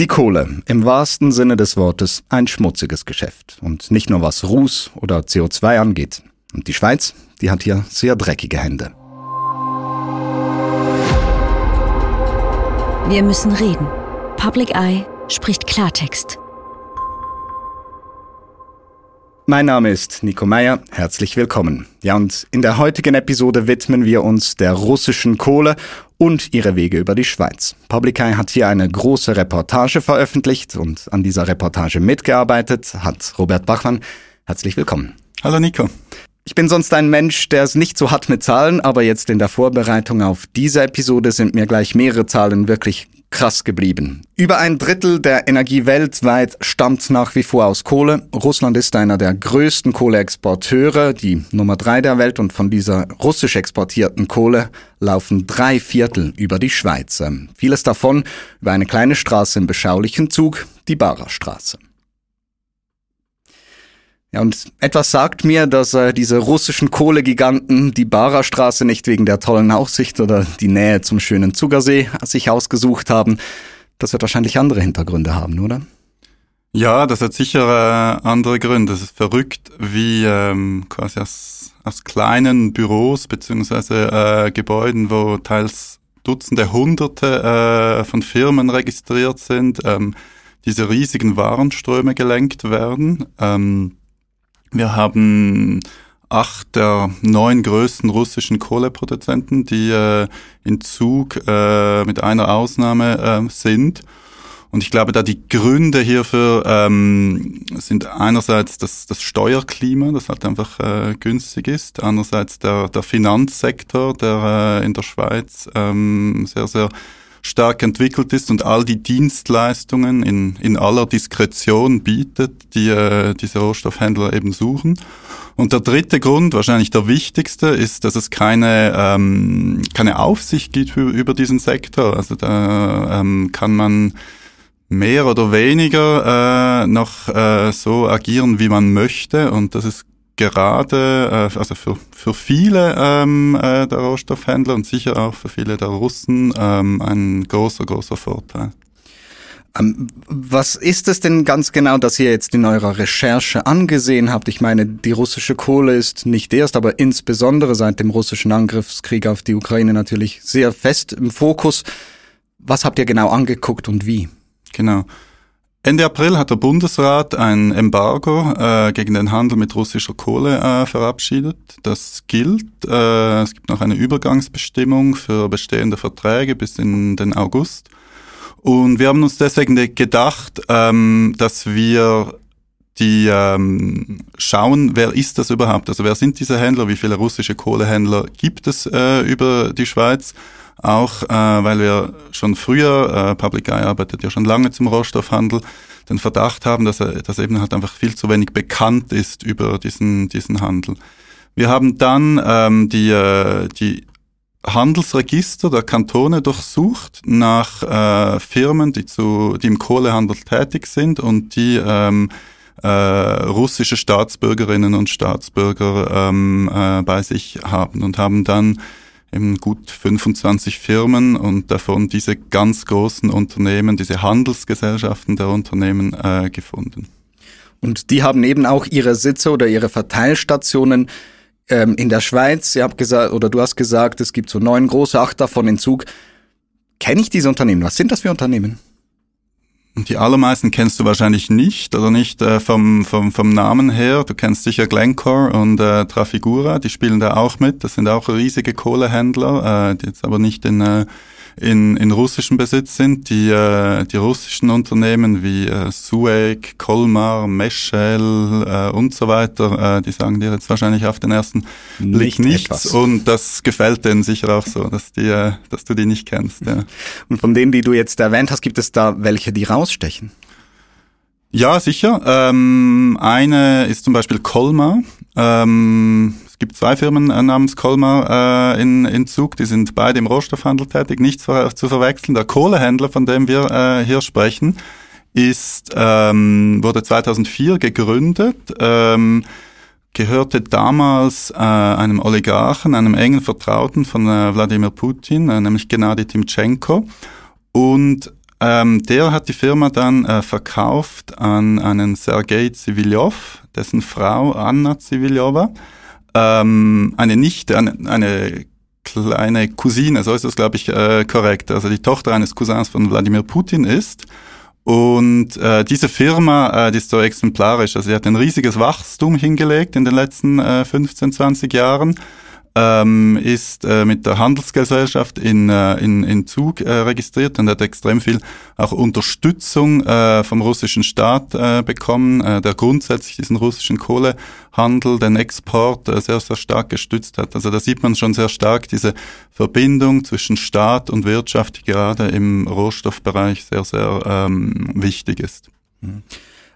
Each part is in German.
Die Kohle, im wahrsten Sinne des Wortes, ein schmutziges Geschäft. Und nicht nur was Ruß oder CO2 angeht. Und die Schweiz, die hat hier sehr dreckige Hände. Wir müssen reden. Public Eye spricht Klartext. Mein Name ist Nico Meyer, herzlich willkommen. Ja, und in der heutigen Episode widmen wir uns der russischen Kohle und ihre Wege über die Schweiz. Public Eye hat hier eine große Reportage veröffentlicht und an dieser Reportage mitgearbeitet hat Robert Bachmann. Herzlich willkommen. Hallo Nico. Ich bin sonst ein Mensch, der es nicht so hat mit Zahlen, aber jetzt in der Vorbereitung auf diese Episode sind mir gleich mehrere Zahlen wirklich krass geblieben. Über ein Drittel der Energie weltweit stammt nach wie vor aus Kohle. Russland ist einer der größten Kohleexporteure, die Nummer drei der Welt und von dieser russisch exportierten Kohle laufen drei Viertel über die Schweiz. Vieles davon über eine kleine Straße im beschaulichen Zug, die Barerstraße. Ja, und etwas sagt mir, dass äh, diese russischen Kohlegiganten die Bara-Straße nicht wegen der tollen Aussicht oder die Nähe zum schönen Zugersee sich ausgesucht haben. Das wird wahrscheinlich andere Hintergründe haben, oder? Ja, das hat sicher äh, andere Gründe. Es ist verrückt, wie ähm, quasi aus, aus kleinen Büros beziehungsweise äh, Gebäuden, wo teils Dutzende, Hunderte äh, von Firmen registriert sind, ähm, diese riesigen Warenströme gelenkt werden. Ähm, wir haben acht der neun größten russischen Kohleproduzenten, die äh, in Zug äh, mit einer Ausnahme äh, sind. Und ich glaube, da die Gründe hierfür ähm, sind einerseits das, das Steuerklima, das halt einfach äh, günstig ist, andererseits der, der Finanzsektor, der äh, in der Schweiz ähm, sehr, sehr stark entwickelt ist und all die Dienstleistungen in, in aller Diskretion bietet, die äh, diese Rohstoffhändler eben suchen. Und der dritte Grund, wahrscheinlich der wichtigste, ist, dass es keine, ähm, keine Aufsicht gibt über, diesen Sektor. Also da ähm, kann man mehr oder weniger äh, noch äh, so agieren, wie man möchte. Und das ist gerade, äh, also für, für viele ähm, äh, der Rohstoffhändler und sicher auch für viele der Russen ähm, ein großer, großer Vorteil. Ähm, was ist es denn ganz genau, dass ihr jetzt in eurer Recherche angesehen habt? Ich meine, die russische Kohle ist nicht erst, aber insbesondere seit dem russischen Angriffskrieg auf die Ukraine natürlich sehr fest im Fokus. Was habt ihr genau angeguckt und wie? Genau. Ende April hat der Bundesrat ein Embargo äh, gegen den Handel mit russischer Kohle äh, verabschiedet. Das gilt. Äh, es gibt noch eine Übergangsbestimmung für bestehende Verträge bis in den August. Und wir haben uns deswegen gedacht, ähm, dass wir die ähm, schauen, wer ist das überhaupt? Also wer sind diese Händler? Wie viele russische Kohlehändler gibt es äh, über die Schweiz? Auch äh, weil wir schon früher, äh, Public Eye arbeitet ja schon lange zum Rohstoffhandel, den Verdacht haben, dass, er, dass eben halt einfach viel zu wenig bekannt ist über diesen, diesen Handel. Wir haben dann ähm, die, äh, die Handelsregister der Kantone durchsucht nach äh, Firmen, die, zu, die im Kohlehandel tätig sind und die ähm, äh, russische Staatsbürgerinnen und Staatsbürger ähm, äh, bei sich haben und haben dann eben gut 25 Firmen und davon diese ganz großen Unternehmen, diese Handelsgesellschaften der Unternehmen äh, gefunden. Und die haben eben auch ihre Sitze oder ihre Verteilstationen ähm, in der Schweiz. Ihr habt gesagt, oder du hast gesagt, es gibt so neun große, acht davon in Zug. Kenne ich diese Unternehmen? Was sind das für Unternehmen? Die allermeisten kennst du wahrscheinlich nicht oder nicht äh, vom, vom, vom Namen her. Du kennst sicher Glencore und äh, Trafigura, die spielen da auch mit. Das sind auch riesige Kohlehändler, äh, die jetzt aber nicht in äh, in, in russischem Besitz sind. Die, äh, die russischen Unternehmen wie äh, Sueg, Colmar, Meschel äh, und so weiter, äh, die sagen dir jetzt wahrscheinlich auf den ersten Blick nicht nichts. Etwas. Und das gefällt denen sicher auch so, dass, die, äh, dass du die nicht kennst. Ja. Und von denen, die du jetzt erwähnt hast, gibt es da welche, die rausstechen? Ja, sicher. Ähm, eine ist zum Beispiel Colmar. Ähm, es gibt zwei Firmen äh, namens Colmar äh, in, in Zug, die sind beide im Rohstoffhandel tätig, nicht zu, zu verwechseln. Der Kohlehändler, von dem wir äh, hier sprechen, ist, ähm, wurde 2004 gegründet, ähm, gehörte damals äh, einem Oligarchen, einem engen Vertrauten von äh, Wladimir Putin, äh, nämlich Gennady Timchenko. Und ähm, der hat die Firma dann äh, verkauft an einen Sergei Zivilyov, dessen Frau Anna Zivilyova, ähm, eine Nichte, eine, eine kleine Cousine, so ist das, glaube ich, äh, korrekt, also die Tochter eines Cousins von Wladimir Putin ist. Und äh, diese Firma, äh, die ist so exemplarisch, also sie hat ein riesiges Wachstum hingelegt in den letzten äh, 15, 20 Jahren ähm, ist äh, mit der Handelsgesellschaft in, äh, in, in Zug äh, registriert und hat extrem viel auch Unterstützung äh, vom russischen Staat äh, bekommen, äh, der grundsätzlich diesen russischen Kohlehandel, den Export äh, sehr, sehr stark gestützt hat. Also da sieht man schon sehr stark diese Verbindung zwischen Staat und Wirtschaft, die gerade im Rohstoffbereich sehr, sehr ähm, wichtig ist. Mhm.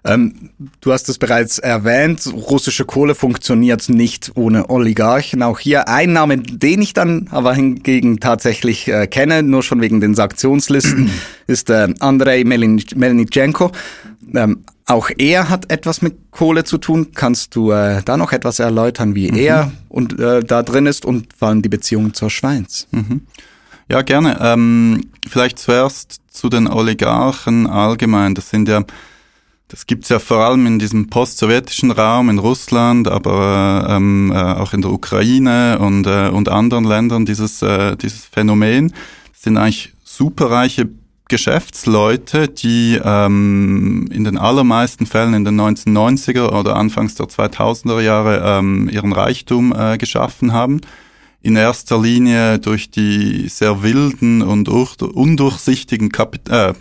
Ähm, du hast es bereits erwähnt, russische Kohle funktioniert nicht ohne Oligarchen. Auch hier ein Name, den ich dann aber hingegen tatsächlich äh, kenne, nur schon wegen den Sanktionslisten, ist äh, Andrei Melnitschenko. Ähm, auch er hat etwas mit Kohle zu tun. Kannst du äh, da noch etwas erläutern, wie mhm. er und äh, da drin ist und vor allem die Beziehung zur Schweiz? Mhm. Ja, gerne. Ähm, vielleicht zuerst zu den Oligarchen allgemein. Das sind ja das gibt's ja vor allem in diesem post-sowjetischen Raum, in Russland, aber ähm, äh, auch in der Ukraine und, äh, und anderen Ländern dieses, äh, dieses Phänomen. Das sind eigentlich superreiche Geschäftsleute, die ähm, in den allermeisten Fällen in den 1990er oder Anfangs der 2000er Jahre ähm, ihren Reichtum äh, geschaffen haben in erster Linie durch die sehr wilden und undurchsichtigen Kapit äh,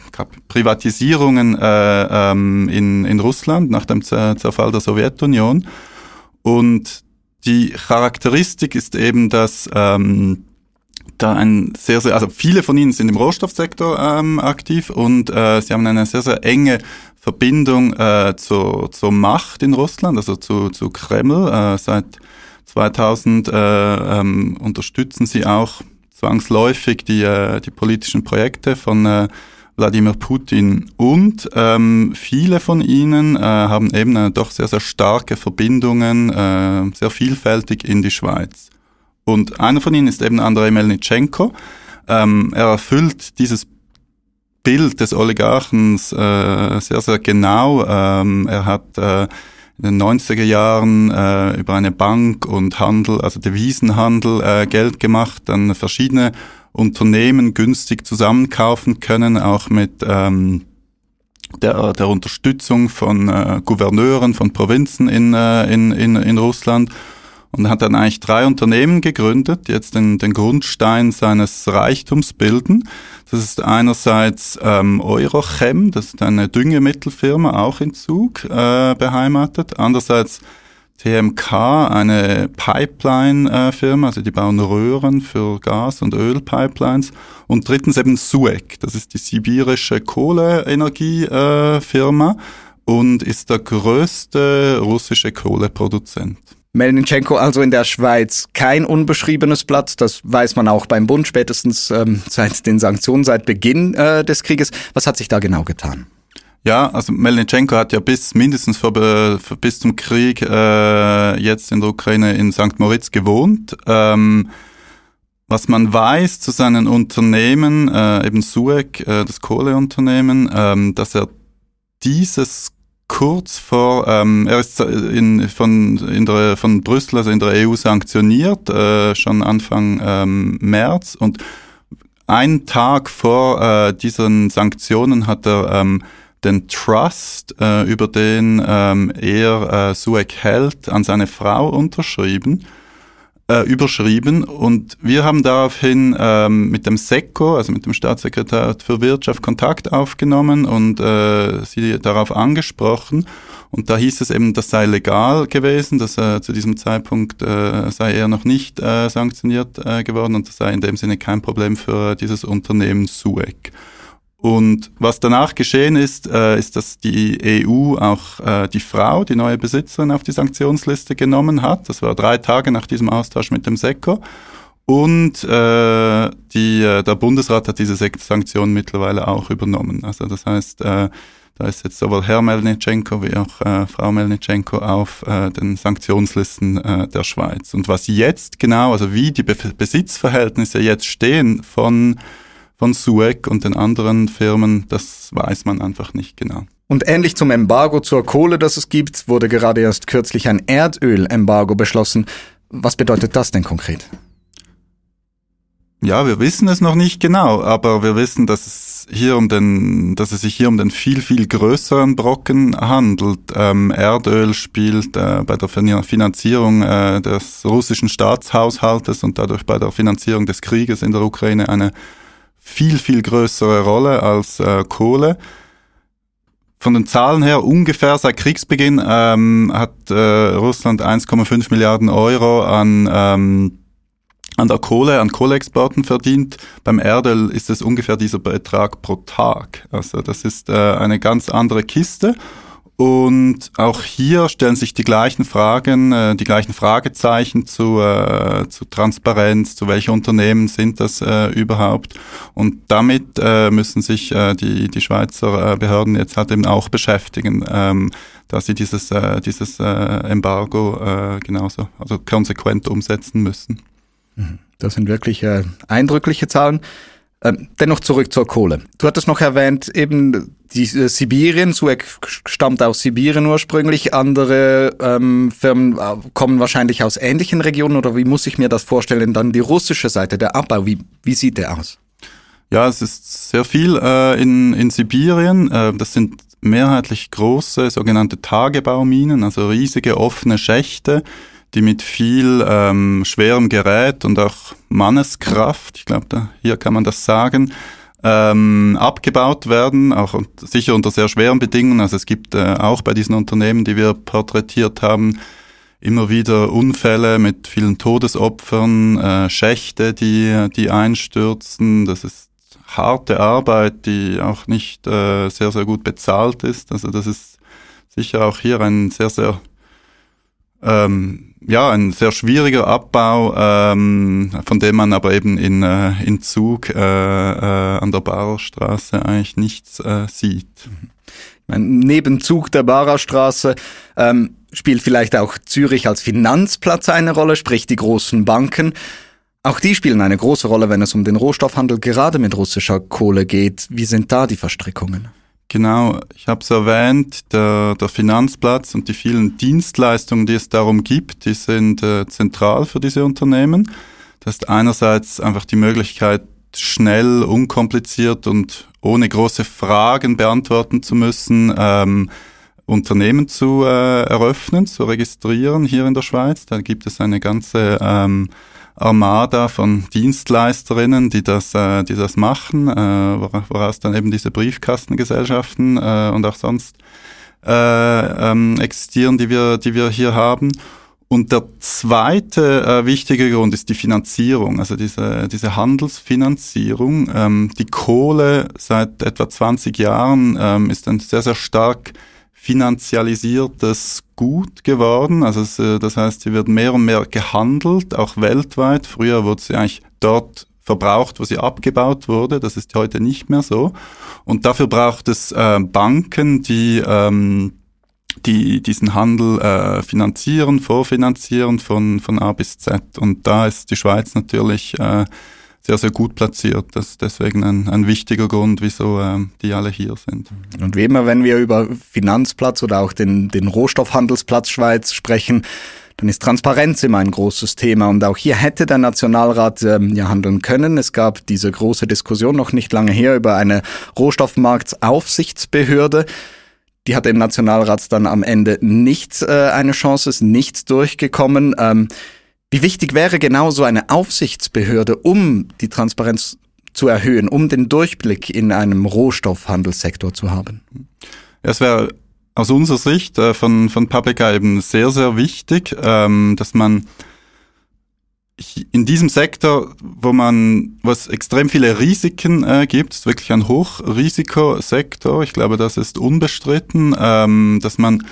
Privatisierungen äh, ähm, in, in Russland nach dem Zerfall der Sowjetunion. Und die Charakteristik ist eben, dass ähm, da ein sehr, sehr, also viele von ihnen sind im Rohstoffsektor ähm, aktiv und äh, sie haben eine sehr, sehr enge Verbindung äh, zur, zur Macht in Russland, also zu, zu Kreml äh, seit 2000 äh, ähm, unterstützen sie auch zwangsläufig die, äh, die politischen Projekte von äh, Wladimir Putin. Und ähm, viele von ihnen äh, haben eben äh, doch sehr, sehr starke Verbindungen, äh, sehr vielfältig in die Schweiz. Und einer von ihnen ist eben Andrei Melnitschenko. Ähm, er erfüllt dieses Bild des Oligarchens äh, sehr, sehr genau. Ähm, er hat äh, in den 90er Jahren äh, über eine Bank und Handel, also Devisenhandel, äh, Geld gemacht, dann verschiedene Unternehmen günstig zusammenkaufen können, auch mit ähm, der, der Unterstützung von äh, Gouverneuren von Provinzen in, äh, in, in, in Russland und hat dann eigentlich drei Unternehmen gegründet, die jetzt den, den Grundstein seines Reichtums bilden. Das ist einerseits ähm, Eurochem, das ist eine Düngemittelfirma, auch in Zug äh, beheimatet. Andererseits TMK, eine Pipeline-Firma, also die bauen Röhren für Gas- und Ölpipelines. Und drittens eben SUEC, das ist die sibirische Kohleenergiefirma und ist der größte russische Kohleproduzent. Melnitschenko also in der Schweiz kein unbeschriebenes Blatt. Das weiß man auch beim Bund spätestens ähm, seit den Sanktionen, seit Beginn äh, des Krieges. Was hat sich da genau getan? Ja, also Melnitschenko hat ja bis mindestens vor, vor, bis zum Krieg äh, jetzt in der Ukraine in St. Moritz gewohnt. Ähm, was man weiß zu seinen Unternehmen, äh, eben SUEC, äh, das Kohleunternehmen, ähm, dass er dieses kurz vor, ähm, er ist in, von, in der, von Brüssel, also in der EU sanktioniert, äh, schon Anfang ähm, März. Und einen Tag vor äh, diesen Sanktionen hat er ähm, den Trust, äh, über den ähm, er äh, Suek hält, an seine Frau unterschrieben äh, überschrieben und wir haben daraufhin ähm, mit dem SECO, also mit dem Staatssekretär für Wirtschaft, Kontakt aufgenommen und äh, sie darauf angesprochen. Und da hieß es eben, das sei legal gewesen, dass äh, zu diesem Zeitpunkt äh, sei er noch nicht äh, sanktioniert äh, geworden und das sei in dem Sinne kein Problem für dieses Unternehmen SUEC. Und was danach geschehen ist, äh, ist, dass die EU auch äh, die Frau, die neue Besitzerin, auf die Sanktionsliste genommen hat. Das war drei Tage nach diesem Austausch mit dem SECO. Und äh, die, äh, der Bundesrat hat diese Sanktionen mittlerweile auch übernommen. Also das heißt, äh, da ist jetzt sowohl Herr Melnitschenko wie auch äh, Frau Melnitschenko auf äh, den Sanktionslisten äh, der Schweiz. Und was jetzt genau, also wie die Be Besitzverhältnisse jetzt stehen von von SUEC und den anderen Firmen, das weiß man einfach nicht genau. Und ähnlich zum Embargo zur Kohle, das es gibt, wurde gerade erst kürzlich ein Erdölembargo beschlossen. Was bedeutet das denn konkret? Ja, wir wissen es noch nicht genau, aber wir wissen, dass es hier um den, dass es sich hier um den viel, viel größeren Brocken handelt. Ähm, Erdöl spielt äh, bei der Finanzierung äh, des russischen Staatshaushaltes und dadurch bei der Finanzierung des Krieges in der Ukraine eine viel, viel größere Rolle als äh, Kohle. Von den Zahlen her ungefähr seit Kriegsbeginn ähm, hat äh, Russland 1,5 Milliarden Euro an ähm, an der Kohle, an Kohleexporten verdient. Beim Erdöl ist es ungefähr dieser Betrag pro Tag. Also das ist äh, eine ganz andere Kiste. Und auch hier stellen sich die gleichen Fragen, äh, die gleichen Fragezeichen zu, äh, zu Transparenz, zu welche Unternehmen sind das äh, überhaupt. Und damit äh, müssen sich äh, die, die Schweizer äh, Behörden jetzt halt eben auch beschäftigen, ähm, dass sie dieses, äh, dieses äh, Embargo äh, genauso, also konsequent umsetzen müssen. Das sind wirklich äh, eindrückliche Zahlen. Ähm, dennoch zurück zur Kohle. Du hattest noch erwähnt, eben die äh, Sibirien, Suez stammt aus Sibirien ursprünglich, andere ähm, Firmen äh, kommen wahrscheinlich aus ähnlichen Regionen oder wie muss ich mir das vorstellen? Dann die russische Seite, der Abbau, wie, wie sieht der aus? Ja, es ist sehr viel äh, in, in Sibirien. Äh, das sind mehrheitlich große sogenannte Tagebauminen, also riesige offene Schächte die mit viel ähm, schwerem Gerät und auch Manneskraft, ich glaube, hier kann man das sagen, ähm, abgebaut werden, auch sicher unter sehr schweren Bedingungen. Also es gibt äh, auch bei diesen Unternehmen, die wir porträtiert haben, immer wieder Unfälle mit vielen Todesopfern, äh, Schächte, die, die einstürzen. Das ist harte Arbeit, die auch nicht äh, sehr, sehr gut bezahlt ist. Also das ist sicher auch hier ein sehr, sehr ähm, ja, ein sehr schwieriger Abbau, ähm, von dem man aber eben in, äh, in Zug äh, äh, an der Barerstraße eigentlich nichts äh, sieht. Neben Zug der Barerstraße ähm, spielt vielleicht auch Zürich als Finanzplatz eine Rolle, sprich die großen Banken. Auch die spielen eine große Rolle, wenn es um den Rohstoffhandel gerade mit russischer Kohle geht. Wie sind da die Verstrickungen? Genau, ich habe es erwähnt, der, der Finanzplatz und die vielen Dienstleistungen, die es darum gibt, die sind äh, zentral für diese Unternehmen. Das ist einerseits einfach die Möglichkeit, schnell, unkompliziert und ohne große Fragen beantworten zu müssen, ähm, Unternehmen zu äh, eröffnen, zu registrieren hier in der Schweiz. Da gibt es eine ganze ähm, Armada von Dienstleisterinnen, die das, äh, die das machen, äh, woraus dann eben diese Briefkastengesellschaften äh, und auch sonst äh, ähm, existieren, die wir, die wir hier haben. Und der zweite äh, wichtige Grund ist die Finanzierung, also diese, diese Handelsfinanzierung. Ähm, die Kohle seit etwa 20 Jahren ähm, ist ein sehr, sehr stark finanzialisiertes Gut geworden. Also es, äh, das heißt, sie wird mehr und mehr gehandelt, auch weltweit. Früher wurde sie eigentlich dort verbraucht, wo sie abgebaut wurde. Das ist heute nicht mehr so. Und dafür braucht es äh, Banken, die ähm, die diesen Handel äh, finanzieren, vorfinanzieren von, von A bis Z. Und da ist die Schweiz natürlich äh, sehr, sehr gut platziert. Das ist deswegen ein, ein wichtiger Grund, wieso ähm, die alle hier sind. Und wie immer, wenn wir über Finanzplatz oder auch den, den Rohstoffhandelsplatz Schweiz sprechen, dann ist Transparenz immer ein großes Thema. Und auch hier hätte der Nationalrat ähm, ja handeln können. Es gab diese große Diskussion noch nicht lange her über eine Rohstoffmarktsaufsichtsbehörde. Die hatte im Nationalrat dann am Ende nicht äh, eine Chance, ist nicht durchgekommen. Ähm, wie wichtig wäre genau so eine Aufsichtsbehörde, um die Transparenz zu erhöhen, um den Durchblick in einem Rohstoffhandelssektor zu haben? Es wäre aus unserer Sicht äh, von, von Publica eben sehr, sehr wichtig, ähm, dass man in diesem Sektor, wo man, wo es extrem viele Risiken äh, gibt, ist wirklich ein Hochrisikosektor. Ich glaube, das ist unbestritten, ähm, dass man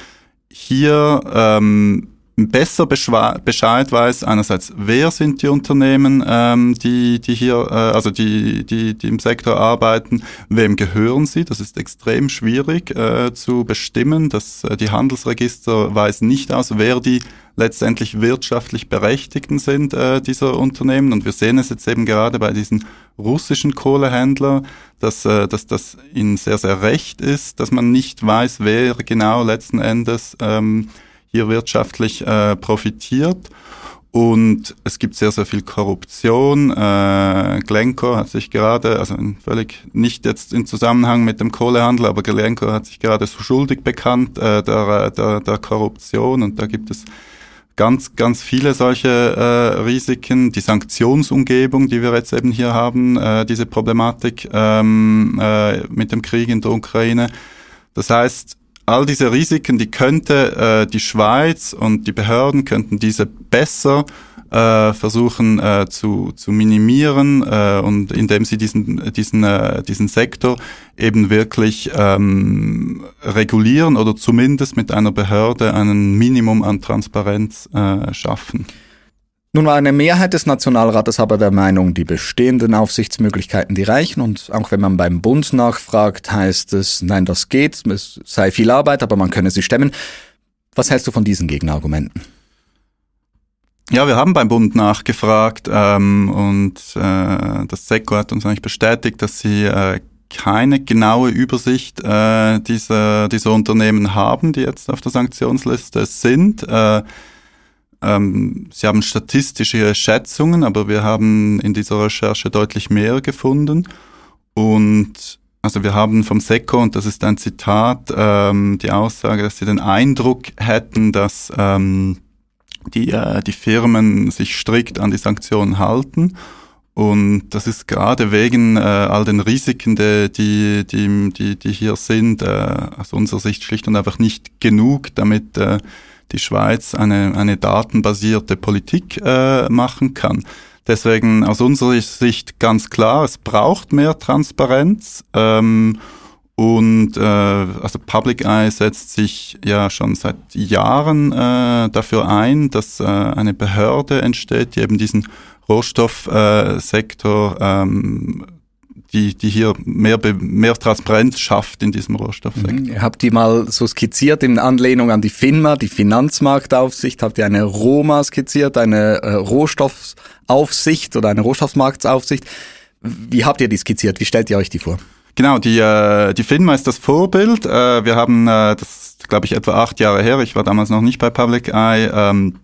hier ähm, besser Bescheid weiß, einerseits, wer sind die Unternehmen, ähm, die, die hier, äh, also die, die, die im Sektor arbeiten, wem gehören sie, das ist extrem schwierig äh, zu bestimmen, dass äh, die Handelsregister weisen nicht aus, wer die letztendlich wirtschaftlich Berechtigten sind äh, dieser Unternehmen. Und wir sehen es jetzt eben gerade bei diesen russischen Kohlehändler, dass, äh, dass das ihnen sehr, sehr recht ist, dass man nicht weiß, wer genau letzten Endes ähm, hier wirtschaftlich äh, profitiert. Und es gibt sehr, sehr viel Korruption. Äh, Glencore hat sich gerade, also völlig nicht jetzt in Zusammenhang mit dem Kohlehandel, aber Glencore hat sich gerade so schuldig bekannt äh, der, der, der Korruption. Und da gibt es ganz, ganz viele solche äh, Risiken. Die Sanktionsumgebung, die wir jetzt eben hier haben, äh, diese Problematik ähm, äh, mit dem Krieg in der Ukraine. Das heißt, all diese Risiken, die könnte äh, die Schweiz und die Behörden könnten diese besser äh, versuchen äh, zu, zu minimieren äh, und indem sie diesen, diesen, äh, diesen Sektor eben wirklich ähm, regulieren oder zumindest mit einer Behörde ein Minimum an Transparenz äh, schaffen. Nun war eine Mehrheit des Nationalrates aber der Meinung, die bestehenden Aufsichtsmöglichkeiten, die reichen. Und auch wenn man beim Bund nachfragt, heißt es, nein, das geht, es sei viel Arbeit, aber man könne sie stemmen. Was hältst du von diesen Gegenargumenten? Ja, wir haben beim Bund nachgefragt ähm, und äh, das SECO hat uns eigentlich bestätigt, dass sie äh, keine genaue Übersicht äh, dieser, dieser Unternehmen haben, die jetzt auf der Sanktionsliste sind. Äh, ähm, Sie haben statistische Schätzungen, aber wir haben in dieser Recherche deutlich mehr gefunden. Und also wir haben vom SECO, und das ist ein Zitat, ähm, die Aussage, dass sie den Eindruck hätten, dass ähm, die, äh, die Firmen sich strikt an die Sanktionen halten. Und das ist gerade wegen äh, all den Risiken, die, die, die, die hier sind, äh, aus unserer Sicht schlicht und einfach nicht genug, damit äh, die Schweiz eine, eine datenbasierte Politik äh, machen kann. Deswegen aus unserer Sicht ganz klar, es braucht mehr Transparenz. Ähm, und äh, also Public Eye setzt sich ja schon seit Jahren äh, dafür ein, dass äh, eine Behörde entsteht, die eben diesen Rohstoffsektor äh, ähm, die, die hier mehr, mehr Transparenz schafft in diesem Rohstoffsektor. Mhm. Ihr habt die mal so skizziert in Anlehnung an die FINMA, die Finanzmarktaufsicht, habt ihr eine ROMA skizziert, eine äh, Rohstoffaufsicht oder eine Rohstoffmarktaufsicht. Wie habt ihr die skizziert? Wie stellt ihr euch die vor? Genau, die, äh, die FINMA ist das Vorbild. Äh, wir haben, äh, das glaube ich etwa acht Jahre her, ich war damals noch nicht bei Public Eye, ähm,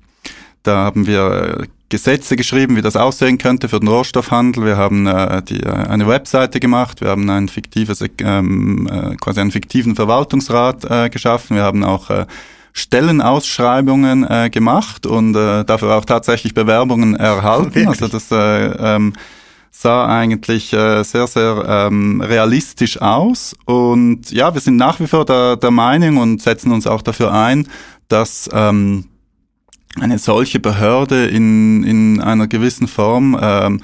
da haben wir Gesetze geschrieben, wie das aussehen könnte für den Rohstoffhandel. Wir haben äh, die, äh, eine Webseite gemacht, wir haben ein fiktives, ähm, äh, quasi einen fiktiven Verwaltungsrat äh, geschaffen. Wir haben auch äh, Stellenausschreibungen äh, gemacht und äh, dafür auch tatsächlich Bewerbungen erhalten. Also das äh, ähm, sah eigentlich äh, sehr, sehr ähm, realistisch aus. Und ja, wir sind nach wie vor der, der Meinung und setzen uns auch dafür ein, dass ähm, eine solche Behörde in, in einer gewissen Form ähm,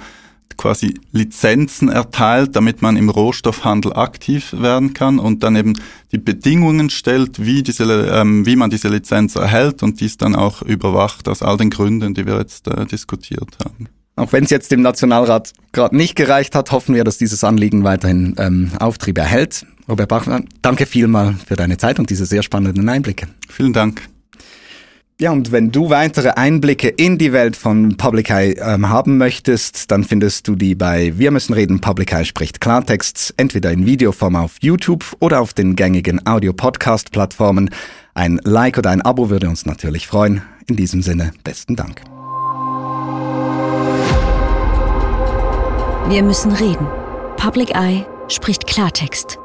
quasi Lizenzen erteilt, damit man im Rohstoffhandel aktiv werden kann und dann eben die Bedingungen stellt, wie, diese, ähm, wie man diese Lizenz erhält und dies dann auch überwacht aus all den Gründen, die wir jetzt äh, diskutiert haben. Auch wenn es jetzt dem Nationalrat gerade nicht gereicht hat, hoffen wir, dass dieses Anliegen weiterhin ähm, Auftrieb erhält. Robert Bachmann, danke vielmal für deine Zeit und diese sehr spannenden Einblicke. Vielen Dank. Ja, und wenn du weitere Einblicke in die Welt von Public Eye ähm, haben möchtest, dann findest du die bei Wir müssen reden, Public Eye spricht Klartext, entweder in Videoform auf YouTube oder auf den gängigen Audio-Podcast-Plattformen. Ein Like oder ein Abo würde uns natürlich freuen. In diesem Sinne, besten Dank. Wir müssen reden. Public Eye spricht Klartext.